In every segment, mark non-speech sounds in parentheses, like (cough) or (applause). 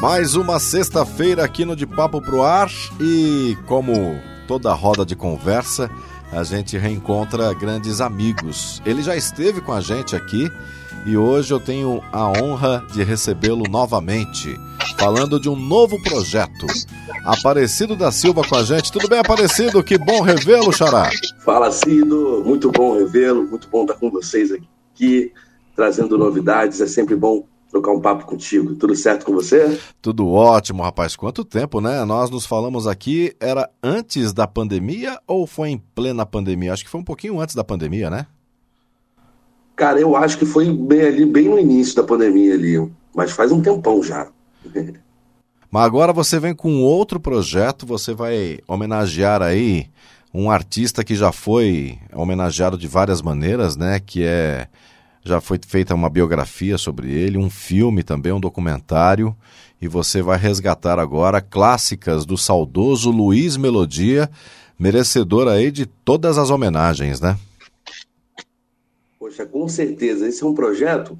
Mais uma sexta-feira aqui no De Papo Pro Ar e como toda roda de conversa, a gente reencontra grandes amigos. Ele já esteve com a gente aqui e hoje eu tenho a honra de recebê-lo novamente, falando de um novo projeto. Aparecido da Silva com a gente. Tudo bem, Aparecido? Que bom revê-lo, Xará. Fala, Cido. Muito bom revê-lo, muito bom estar com vocês aqui, trazendo novidades. É sempre bom trocar um papo contigo. Tudo certo com você? Tudo ótimo, rapaz. Quanto tempo, né? Nós nos falamos aqui, era antes da pandemia ou foi em plena pandemia? Acho que foi um pouquinho antes da pandemia, né? Cara, eu acho que foi bem ali, bem no início da pandemia ali, mas faz um tempão já. (laughs) mas agora você vem com outro projeto, você vai homenagear aí um artista que já foi homenageado de várias maneiras, né? Que é já foi feita uma biografia sobre ele, um filme também, um documentário, e você vai resgatar agora clássicas do saudoso Luiz Melodia, merecedor aí de todas as homenagens, né? Poxa, com certeza. Esse é um projeto,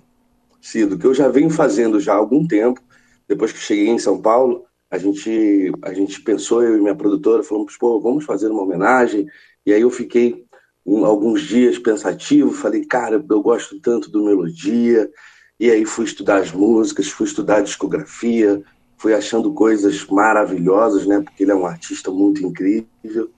Cido, que eu já venho fazendo já há algum tempo. Depois que cheguei em São Paulo, a gente, a gente pensou, eu e minha produtora, falamos, pô, vamos fazer uma homenagem. E aí eu fiquei um, alguns dias pensativo, falei, cara, eu gosto tanto do melodia, e aí fui estudar as músicas, fui estudar a discografia, fui achando coisas maravilhosas, né? Porque ele é um artista muito incrível.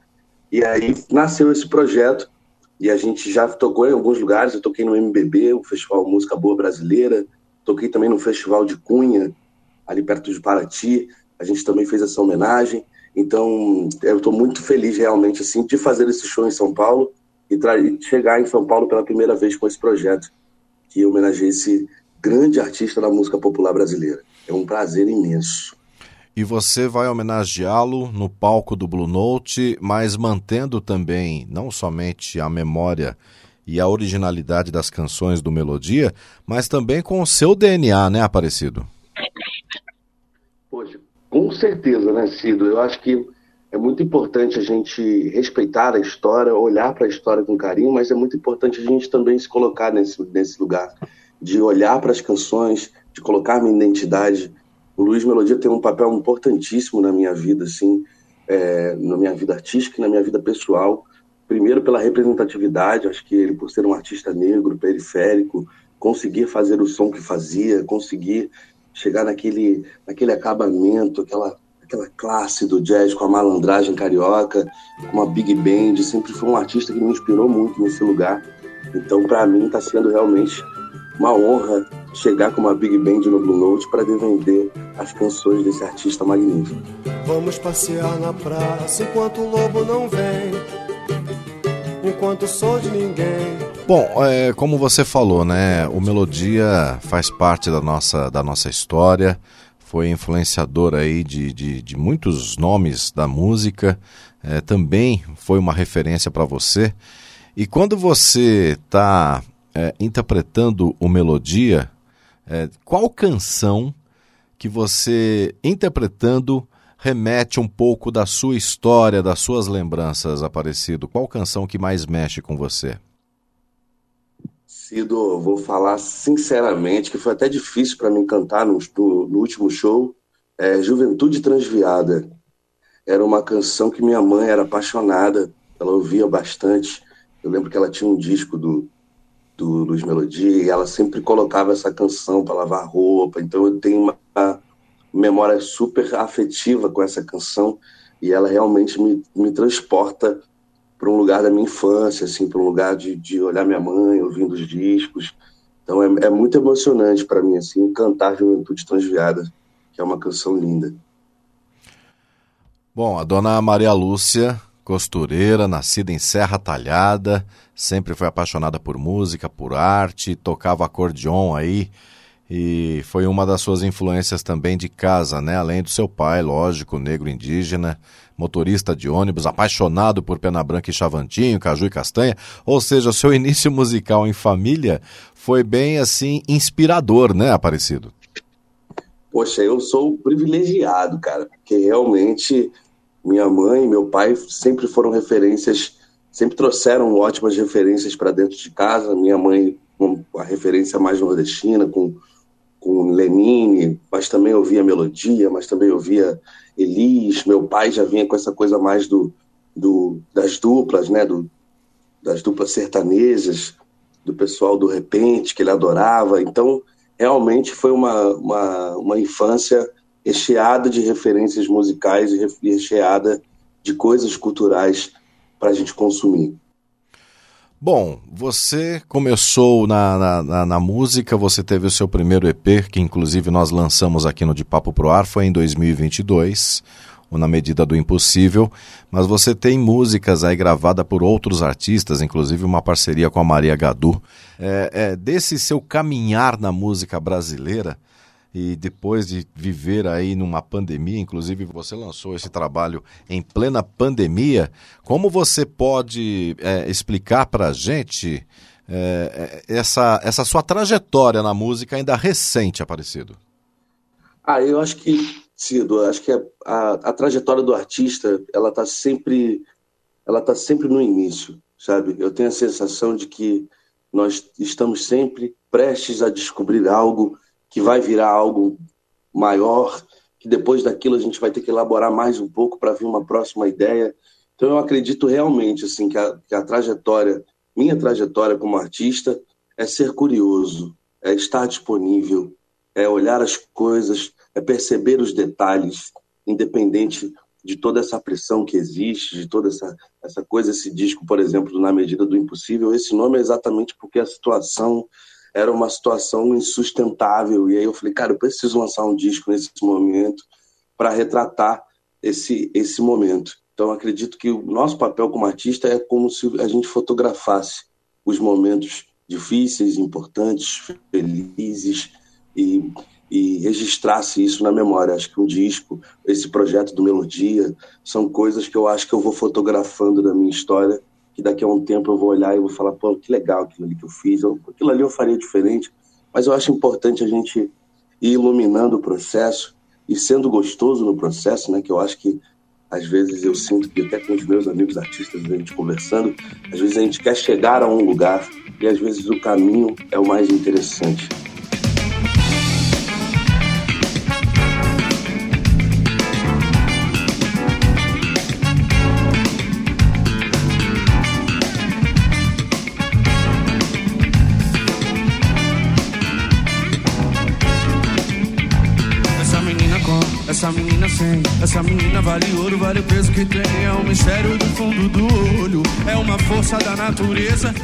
E aí nasceu esse projeto e a gente já tocou em alguns lugares. Eu toquei no MBB, o Festival Música Boa Brasileira. Toquei também no Festival de Cunha, ali perto de Paraty. A gente também fez essa homenagem. Então, eu estou muito feliz realmente assim de fazer esse show em São Paulo e chegar em São Paulo pela primeira vez com esse projeto, que homenageia esse grande artista da música popular brasileira. É um prazer imenso. E você vai homenageá-lo no palco do Blue Note, mas mantendo também não somente a memória e a originalidade das canções do Melodia, mas também com o seu DNA, né, Aparecido? Poxa, com certeza, né, Cido? Eu acho que é muito importante a gente respeitar a história, olhar para a história com carinho, mas é muito importante a gente também se colocar nesse, nesse lugar, de olhar para as canções, de colocar minha identidade. O Luiz Melodia tem um papel importantíssimo na minha vida, assim, é, na minha vida artística e na minha vida pessoal. Primeiro pela representatividade, acho que ele, por ser um artista negro, periférico, conseguir fazer o som que fazia, conseguir chegar naquele, naquele acabamento, aquela aquela classe do jazz com a malandragem carioca, com a big band, sempre foi um artista que me inspirou muito nesse lugar. Então, para mim, está sendo realmente uma honra chegar com uma big band no Blue Note para defender as canções desse artista magnífico. Vamos passear na praça enquanto o lobo não vem, enquanto sou de ninguém. Bom, é, como você falou, né? O Melodia faz parte da nossa, da nossa história foi influenciador aí de, de, de muitos nomes da música, é, também foi uma referência para você. E quando você está é, interpretando o Melodia, é, qual canção que você, interpretando, remete um pouco da sua história, das suas lembranças, Aparecido? Qual canção que mais mexe com você? Cido, vou falar sinceramente que foi até difícil para mim cantar no, no, último show. É, Juventude Transviada. Era uma canção que minha mãe era apaixonada, ela ouvia bastante. Eu lembro que ela tinha um disco do, do Luiz Melodia e ela sempre colocava essa canção para lavar roupa. Então eu tenho uma memória super afetiva com essa canção e ela realmente me, me transporta para um lugar da minha infância, assim, para um lugar de, de olhar minha mãe, ouvindo os discos. Então é, é muito emocionante para mim, assim, cantar Juventude Transviada, que é uma canção linda. Bom, a dona Maria Lúcia costureira, nascida em Serra Talhada, sempre foi apaixonada por música, por arte, tocava acordeon aí e foi uma das suas influências também de casa, né? Além do seu pai, lógico, negro indígena, motorista de ônibus, apaixonado por Pena Branca e Chavantinho, Caju e Castanha. Ou seja, seu (laughs) início musical em família foi bem assim inspirador, né, Aparecido? Poxa, eu sou privilegiado, cara, porque realmente minha mãe e meu pai sempre foram referências, sempre trouxeram ótimas referências para dentro de casa. Minha mãe, com a referência mais nordestina, com com Lenine, mas também ouvia melodia, mas também ouvia Elis. Meu pai já vinha com essa coisa mais do, do das duplas, né, do, das duplas sertanejas, do pessoal do repente que ele adorava. Então, realmente foi uma, uma, uma infância recheada de referências musicais e recheada de coisas culturais para a gente consumir. Bom, você começou na, na, na, na, música, você teve o seu primeiro EP, que inclusive nós lançamos aqui no De Papo Pro Ar, foi em 2022, ou Na Medida do Impossível, mas você tem músicas aí gravadas por outros artistas, inclusive uma parceria com a Maria Gadu. É, é, desse seu caminhar na música brasileira, e depois de viver aí numa pandemia, inclusive você lançou esse trabalho em plena pandemia, como você pode é, explicar para a gente é, é, essa, essa sua trajetória na música ainda recente, Aparecido? Ah, eu acho que, Cido, acho que a, a, a trajetória do artista, ela está sempre, ela tá sempre no início, sabe? Eu tenho a sensação de que nós estamos sempre prestes a descobrir algo que vai virar algo maior, que depois daquilo a gente vai ter que elaborar mais um pouco para vir uma próxima ideia. Então eu acredito realmente assim que a, que a trajetória, minha trajetória como artista é ser curioso, é estar disponível, é olhar as coisas, é perceber os detalhes, independente de toda essa pressão que existe, de toda essa, essa coisa, esse disco, por exemplo, Na Medida do Impossível, esse nome é exatamente porque a situação era uma situação insustentável. E aí eu falei, cara, eu preciso lançar um disco nesse momento para retratar esse, esse momento. Então acredito que o nosso papel como artista é como se a gente fotografasse os momentos difíceis, importantes, felizes e, e registrasse isso na memória. Acho que um disco, esse projeto do Melodia, são coisas que eu acho que eu vou fotografando da minha história que daqui a um tempo eu vou olhar e vou falar, pô, que legal aquilo ali que eu fiz, aquilo ali eu faria diferente. Mas eu acho importante a gente ir iluminando o processo e sendo gostoso no processo, né? Que eu acho que às vezes eu sinto que até com os meus amigos artistas a gente conversando, às vezes a gente quer chegar a um lugar e às vezes o caminho é o mais interessante. Essa menina vale ouro, vale o peso que tem. É um mistério do fundo do olho, é uma força da natureza.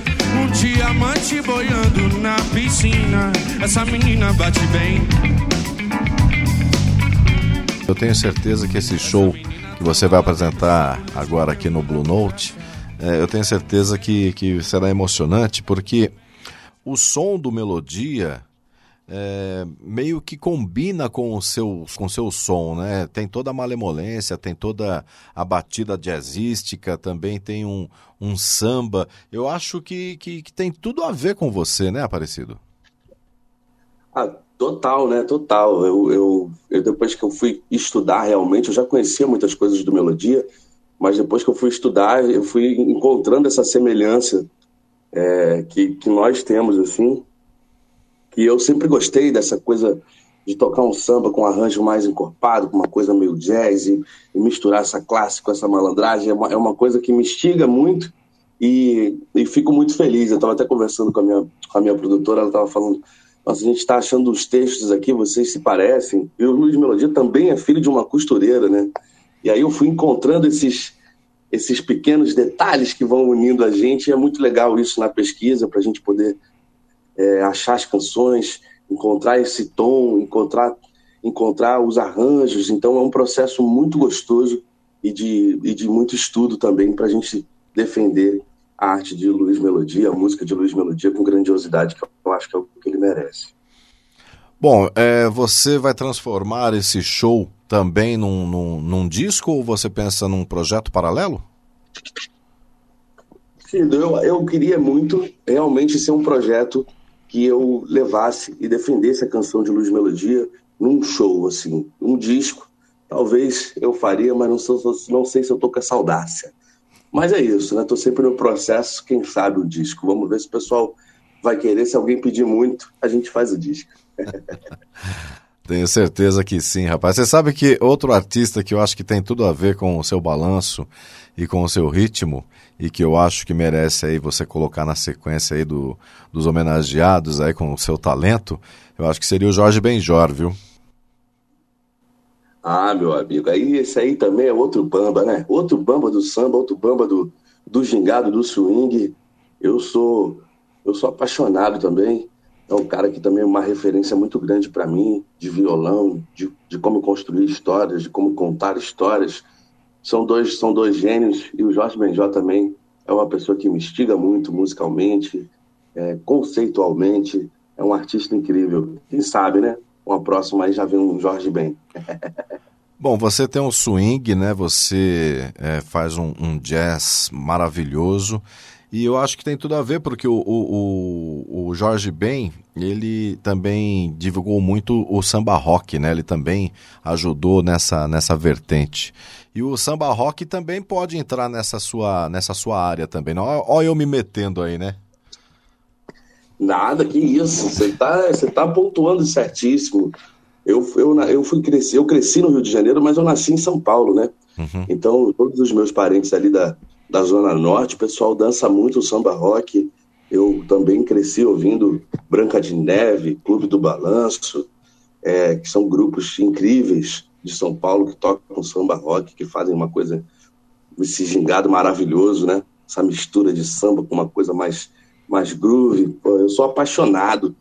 Um diamante boiando na piscina. Essa menina bate bem. Eu tenho certeza que esse show que você vai apresentar agora aqui no Blue Note, é, eu tenho certeza que, que será emocionante, porque o som do Melodia é, meio que combina com o seu com seu som, né? Tem toda a malemolência, tem toda a batida jazzística, também tem um, um samba. Eu acho que, que, que tem tudo a ver com você, né, Aparecido? Ah, total, né? Total. Eu, eu, eu, depois que eu fui estudar realmente, eu já conhecia muitas coisas do Melodia, mas depois que eu fui estudar, eu fui encontrando essa semelhança é, que, que nós temos, assim, que eu sempre gostei dessa coisa de tocar um samba com um arranjo mais encorpado, com uma coisa meio jazz, e, e misturar essa classe com essa malandragem, é uma, é uma coisa que me instiga muito e, e fico muito feliz. Eu estava até conversando com a minha, com a minha produtora, ela estava falando, nossa, a gente está achando os textos aqui, vocês se parecem. E o Luiz Melodia também é filho de uma costureira, né? E aí eu fui encontrando esses, esses pequenos detalhes que vão unindo a gente, e é muito legal isso na pesquisa, para a gente poder é, achar as canções, encontrar esse tom, encontrar, encontrar os arranjos. Então é um processo muito gostoso e de, e de muito estudo também para a gente defender a arte de Luiz Melodia, a música de Luiz Melodia com grandiosidade que eu acho que é o que ele merece. Bom, é, você vai transformar esse show também num, num, num disco ou você pensa num projeto paralelo? Eu, eu queria muito realmente ser um projeto que eu levasse e defendesse a canção de Luz Melodia num show, assim, um disco. Talvez eu faria, mas não, sou, não sei se eu tô com essa audácia. Mas é isso, né? Tô sempre no processo, quem sabe o disco. Vamos ver se o pessoal vai querer. Se alguém pedir muito, a gente faz o disco. (laughs) Tenho certeza que sim, rapaz. Você sabe que outro artista que eu acho que tem tudo a ver com o seu balanço e com o seu ritmo e que eu acho que merece aí você colocar na sequência aí do, dos homenageados aí com o seu talento, eu acho que seria o Jorge Benjor, viu? Ah, meu amigo, aí esse aí também é outro bamba, né? Outro bamba do samba, outro bamba do, do gingado, do swing. Eu sou eu sou apaixonado também é um cara que também é uma referência muito grande para mim, de violão, de, de como construir histórias, de como contar histórias. São dois, são dois gênios, e o Jorge Benjó também é uma pessoa que me instiga muito musicalmente, é, conceitualmente, é um artista incrível. Quem sabe, né? Uma próxima aí já vem um Jorge Ben. (laughs) Bom, você tem um swing, né? Você é, faz um, um jazz maravilhoso. E eu acho que tem tudo a ver, porque o, o, o Jorge Ben, ele também divulgou muito o samba rock, né? Ele também ajudou nessa, nessa vertente. E o samba rock também pode entrar nessa sua, nessa sua área também. Não? Olha eu me metendo aí, né? Nada, que isso. Você está você tá pontuando certíssimo. Eu, eu, eu fui crescer, eu cresci no Rio de Janeiro, mas eu nasci em São Paulo, né? Uhum. Então, todos os meus parentes ali da, da Zona Norte, o pessoal dança muito samba rock. Eu também cresci ouvindo Branca de Neve, Clube do Balanço, é, que são grupos incríveis de São Paulo que tocam samba rock, que fazem uma coisa, esse gingado maravilhoso, né? Essa mistura de samba com uma coisa mais, mais groove. Eu sou apaixonado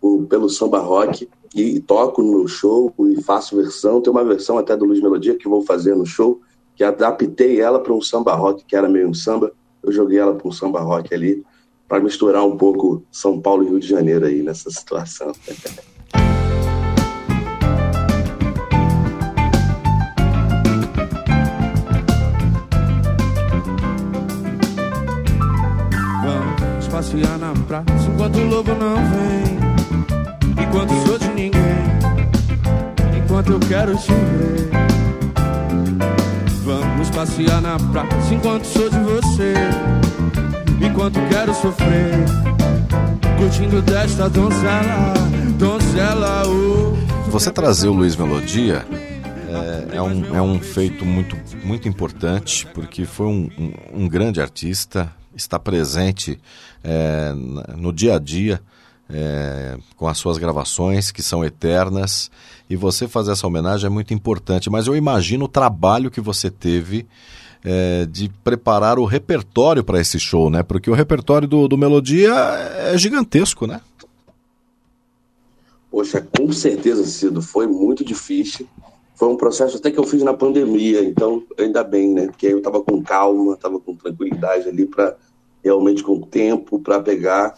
por, pelo samba rock e toco no show e faço versão. Tem uma versão até do Luiz Melodia que vou fazer no show que adaptei ela para um samba rock, que era meio um samba, eu joguei ela para um samba rock ali, para misturar um pouco São Paulo e Rio de Janeiro aí nessa situação. Vamos passear na praça enquanto o lobo não vem, enquanto sou de ninguém, enquanto eu quero te ver. Passear na enquanto sou de você. Enquanto quero sofrer, curtindo desta donzela, donzela. Oh. Você trazer o Luiz Melodia é, é, um, é um feito muito, muito importante, porque foi um, um, um grande artista, está presente é, no dia a dia é, com as suas gravações, que são eternas, e você fazer essa homenagem é muito importante. Mas eu imagino o trabalho que você teve é, de preparar o repertório para esse show, né? Porque o repertório do, do Melodia é gigantesco, né? Poxa, com certeza, Cido, foi muito difícil. Foi um processo até que eu fiz na pandemia, então ainda bem, né? Porque eu estava com calma, estava com tranquilidade ali para realmente com tempo para pegar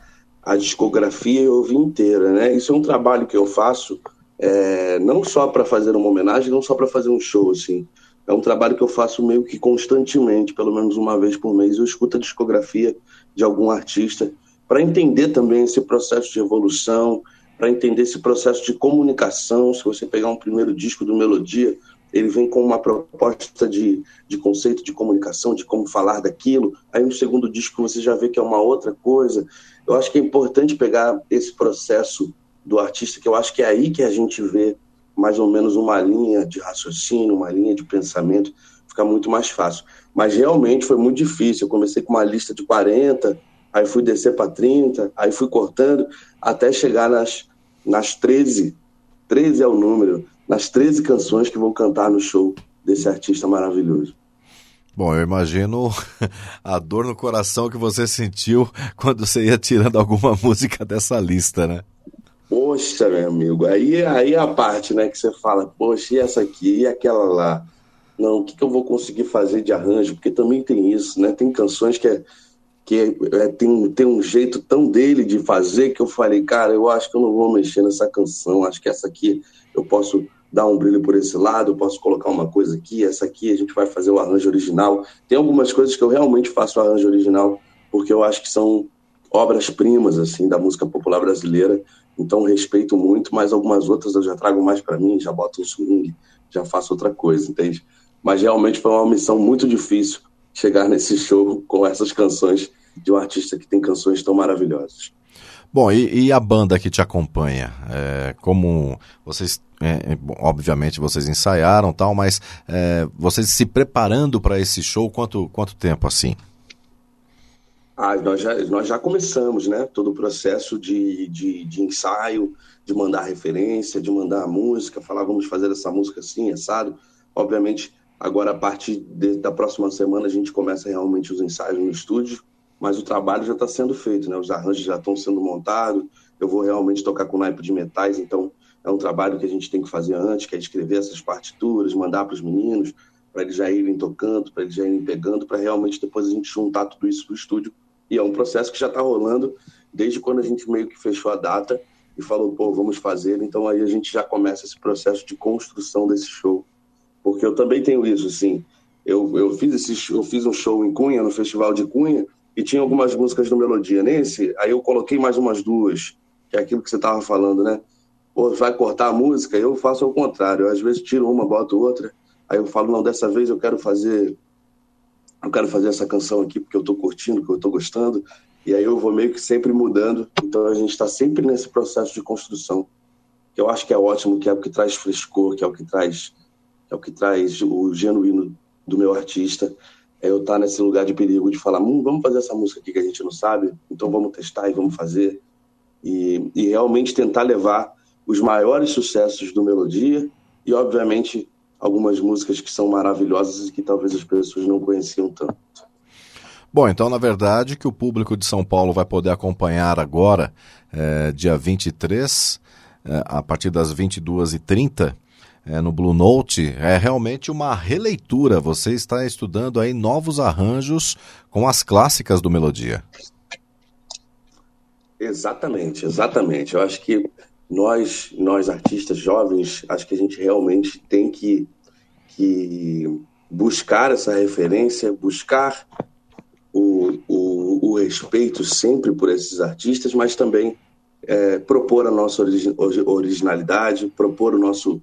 a discografia e ouvir inteira, né? Isso é um trabalho que eu faço é, não só para fazer uma homenagem, não só para fazer um show, assim. É um trabalho que eu faço meio que constantemente, pelo menos uma vez por mês. Eu escuto a discografia de algum artista para entender também esse processo de evolução, para entender esse processo de comunicação. Se você pegar um primeiro disco do Melodia, ele vem com uma proposta de, de conceito de comunicação, de como falar daquilo. Aí no segundo disco você já vê que é uma outra coisa. Eu acho que é importante pegar esse processo do artista, que eu acho que é aí que a gente vê mais ou menos uma linha de raciocínio, uma linha de pensamento, fica muito mais fácil. Mas realmente foi muito difícil. Eu comecei com uma lista de 40, aí fui descer para 30, aí fui cortando, até chegar nas, nas 13, 13 é o número, nas 13 canções que vou cantar no show desse artista maravilhoso. Bom, eu imagino (laughs) a dor no coração que você sentiu quando você ia tirando alguma (laughs) música dessa lista, né? Poxa, meu amigo, aí, aí é a parte né, que você fala, poxa, e essa aqui e aquela lá. não, o que, que eu vou conseguir fazer de arranjo? Porque também tem isso, né? Tem canções que, é, que é, é, tem, tem um jeito tão dele de fazer que eu falei, cara, eu acho que eu não vou mexer nessa canção, acho que essa aqui eu posso dar um brilho por esse lado, eu posso colocar uma coisa aqui, essa aqui a gente vai fazer o arranjo original. Tem algumas coisas que eu realmente faço arranjo original, porque eu acho que são obras-primas assim da música popular brasileira. Então respeito muito, mas algumas outras eu já trago mais para mim, já boto um swing, já faço outra coisa, entende? Mas realmente foi uma missão muito difícil chegar (laughs) nesse show com essas canções de um artista que tem canções tão maravilhosas. Bom, e, e a banda que te acompanha? É, como vocês, é, obviamente, vocês ensaiaram tal, mas é, vocês se preparando para esse show, quanto, quanto tempo assim? Ah, nós já, nós já começamos, né? Todo o processo de, de, de ensaio, de mandar referência, de mandar a música, falar vamos fazer essa música assim, assado. Obviamente, agora a partir de, da próxima semana a gente começa realmente os ensaios no estúdio, mas o trabalho já está sendo feito, né? Os arranjos já estão sendo montados. Eu vou realmente tocar com naipe de metais, então é um trabalho que a gente tem que fazer antes, que é escrever essas partituras, mandar para os meninos, para eles já irem tocando, para eles já irem pegando, para realmente depois a gente juntar tudo isso no estúdio e é um processo que já está rolando desde quando a gente meio que fechou a data e falou, pô, vamos fazer. Então aí a gente já começa esse processo de construção desse show. Porque eu também tenho isso, assim. Eu, eu, fiz, esse, eu fiz um show em Cunha, no Festival de Cunha, e tinha algumas músicas no Melodia. Nesse, aí eu coloquei mais umas duas, que é aquilo que você estava falando, né? Pô, vai cortar a música? Eu faço ao contrário. Eu, às vezes tiro uma, boto outra. Aí eu falo, não, dessa vez eu quero fazer eu quero fazer essa canção aqui porque eu estou curtindo, porque eu estou gostando, e aí eu vou meio que sempre mudando. Então a gente está sempre nesse processo de construção, que eu acho que é ótimo, que é o que traz frescor, que é o que traz, é o que traz o genuíno do meu artista. É eu estar tá nesse lugar de perigo de falar, hum, vamos fazer essa música aqui que a gente não sabe, então vamos testar e vamos fazer. E, e realmente tentar levar os maiores sucessos do Melodia e, obviamente, algumas músicas que são maravilhosas e que talvez as pessoas não conheciam tanto. Bom, então, na verdade, que o público de São Paulo vai poder acompanhar agora, é, dia 23, é, a partir das 22h30, é, no Blue Note, é realmente uma releitura. Você está estudando aí novos arranjos com as clássicas do Melodia. Exatamente, exatamente. Eu acho que nós, nós artistas jovens, acho que a gente realmente tem que, que buscar essa referência, buscar o, o, o respeito sempre por esses artistas, mas também é, propor a nossa origi originalidade, propor o nosso,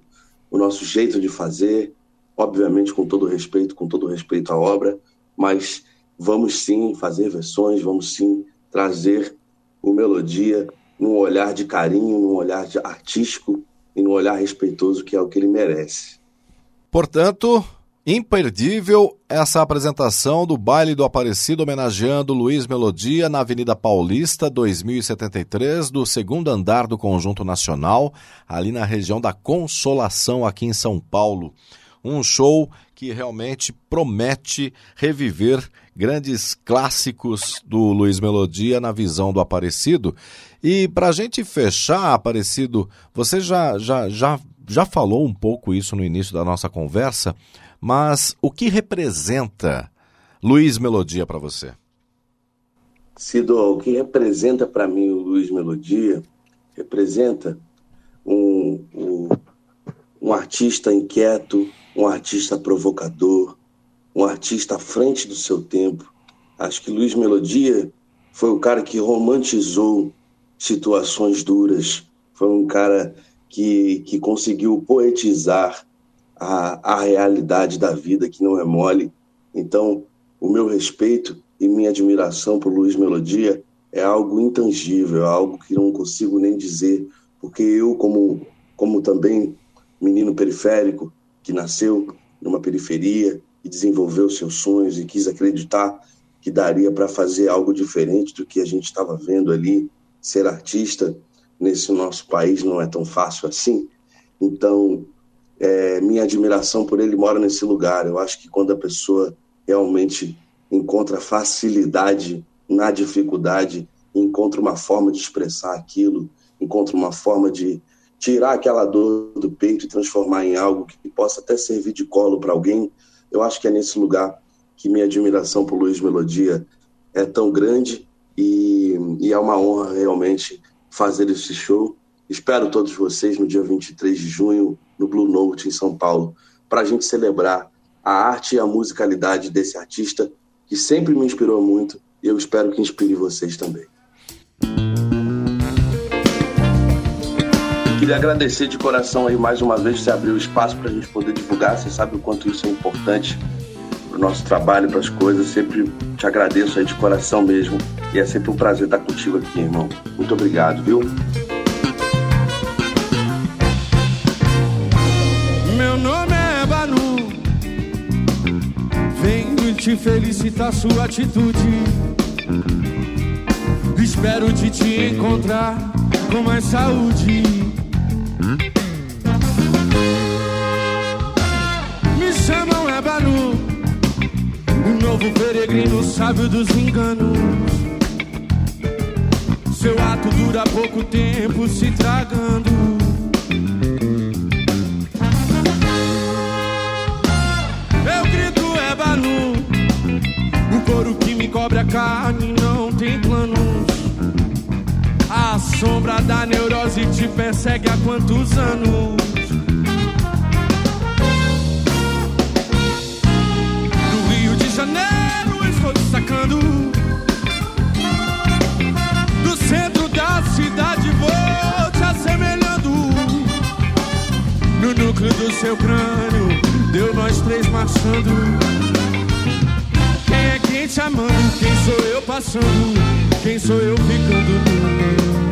o nosso jeito de fazer, obviamente com todo respeito, com todo respeito à obra, mas vamos sim fazer versões, vamos sim trazer o melodia num olhar de carinho, num olhar artístico e num olhar respeitoso que é o que ele merece. Portanto, imperdível essa apresentação do Baile do Aparecido homenageando Luiz Melodia na Avenida Paulista 2073, do segundo andar do Conjunto Nacional, ali na região da Consolação, aqui em São Paulo. Um show que realmente promete reviver grandes clássicos do Luiz Melodia na visão do Aparecido. E para a gente fechar, Aparecido, você já, já, já, já falou um pouco isso no início da nossa conversa, mas o que representa Luiz Melodia para você? Cido, o que representa para mim o Luiz Melodia representa um, um, um artista inquieto, um artista provocador, um artista à frente do seu tempo. Acho que Luiz Melodia foi o cara que romantizou situações duras, foi um cara que, que conseguiu poetizar a, a realidade da vida, que não é mole. Então, o meu respeito e minha admiração por Luiz Melodia é algo intangível, é algo que não consigo nem dizer, porque eu, como, como também menino periférico, que nasceu numa periferia e desenvolveu seus sonhos e quis acreditar que daria para fazer algo diferente do que a gente estava vendo ali. Ser artista nesse nosso país não é tão fácil assim. Então, é, minha admiração por ele mora nesse lugar. Eu acho que quando a pessoa realmente encontra facilidade na dificuldade, encontra uma forma de expressar aquilo, encontra uma forma de, tirar aquela dor do peito e transformar em algo que possa até servir de colo para alguém, eu acho que é nesse lugar que minha admiração por Luiz Melodia é tão grande e, e é uma honra realmente fazer esse show. Espero todos vocês no dia 23 de junho no Blue Note, em São Paulo, para a gente celebrar a arte e a musicalidade desse artista que sempre me inspirou muito e eu espero que inspire vocês também. Queria agradecer de coração aí mais uma vez você abriu espaço para a gente poder divulgar. Você sabe o quanto isso é importante para o nosso trabalho, para as coisas. Sempre te agradeço aí de coração mesmo. E é sempre um prazer estar contigo aqui, irmão. Muito obrigado, viu? Felicitar sua atitude. Espero de te encontrar com mais saúde. Me chamam é Banu, o novo peregrino sábio dos enganos. Seu ato dura pouco tempo se tragando. Cobre a carne não tem planos. A sombra da neurose te persegue há quantos anos? Do Rio de Janeiro estou te sacando. Do centro da cidade vou te assemelhando. No núcleo do seu crânio, deu nós três marchando. Quem é quem te amando? Quem sou eu passando? Quem sou eu ficando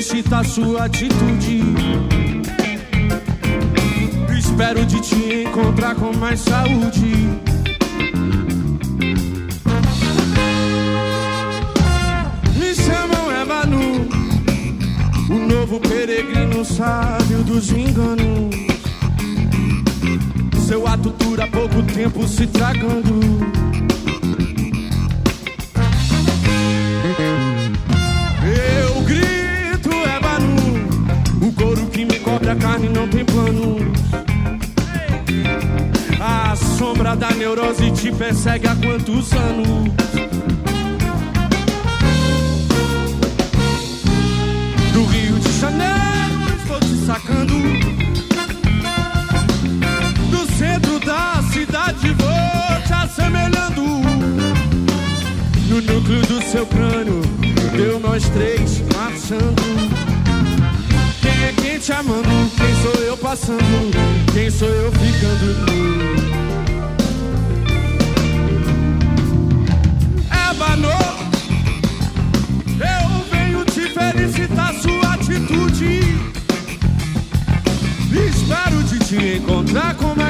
te felicitar sua atitude. Espero de te encontrar com mais saúde. Me chamam Banu, o novo peregrino sábio dos enganos. Seu ato dura pouco tempo se tragando. Carne não tem planos. A sombra da neurose te persegue há quantos anos? Do Rio de Janeiro estou te sacando. Do centro da cidade vou te assemelhando. No núcleo do seu crânio, deu nós três marchando. Passando? Quem sou eu ficando nu? Banu, eu venho te felicitar sua atitude. Espero de te encontrar com mais